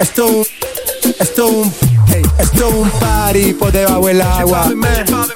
Esto, esto un, esto un party por debajo del agua.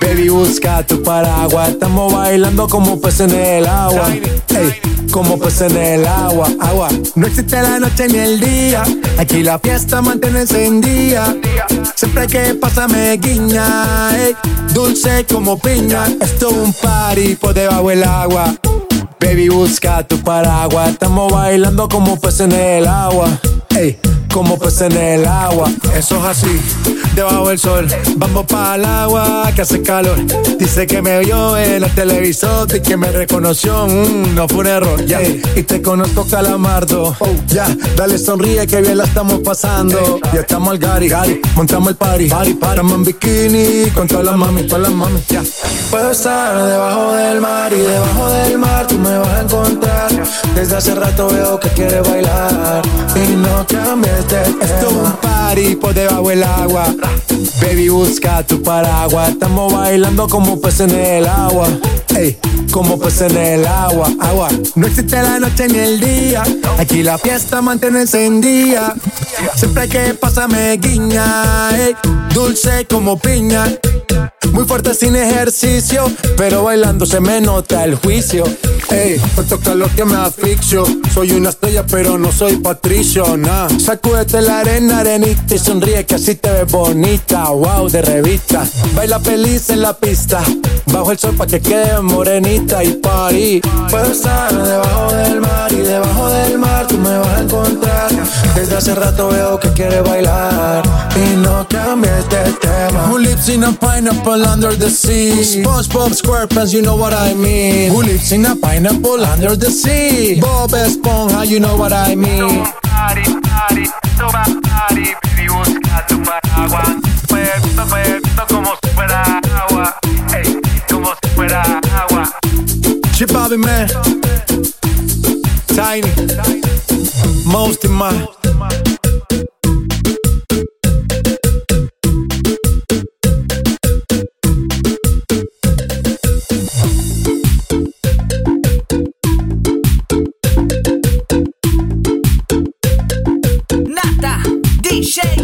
Baby, busca tu paraguas. Estamos bailando como peces en el agua. Ey, como peces en el agua, agua. No existe la noche ni el día. Aquí la fiesta mantiene encendida. Siempre que pasa me guiña. Ey, dulce como piña. Esto es un party por debajo del agua. Baby, busca tu paraguas. Estamos bailando como peces en el agua. Ey, como peces en el agua. Eso es así, debajo del sol. Vamos para el agua que hace calor. Dice que me vio en el televisor y que me reconoció. Mm, no fue un error, ya. Y te conozco, calamardo. ya, dale sonríe que bien la estamos pasando. Ya estamos al gari, gari. montamos el party. party, party. Estamos en bikini con todas las mami, todas las mami, ya. Puedo estar debajo del mar y debajo del mar tú me vas a encontrar. Desde hace rato veo que quieres bailar y no cambies de tema. Esto es un party por debajo del agua. Baby, busca tu paraguas. Estamos bailando como peces en el agua. Ey, como peces en el agua, agua. No existe la noche ni el día. Aquí la fiesta mantiene encendida. Siempre que pasa me guiña. Ey, dulce como piña. Muy fuerte sin ejercicio, pero bailando se me nota el juicio. Ey, tanto calor que me asfixio. Soy una estrella, pero no soy patricio, nah. Sacúdete la arena, arenita y sonríe que así te ves bonita. Wow, de revista. Baila feliz en la pista. Bajo el sol pa' que quede morenita y estar Desde hace rato veo que quieres bailar y no cambies de tema. Who lives in a pineapple under the sea? SpongeBob SquarePants, you know what I mean. Who lives in a pineapple under the sea? Bob Esponja, you know what I mean. Party, party, toma party, baby, busca tu paraguas. Puerto, puerto, como si fuera agua. Ey, como si fuera agua. Chip Bobby Man. Tiny. Most in my.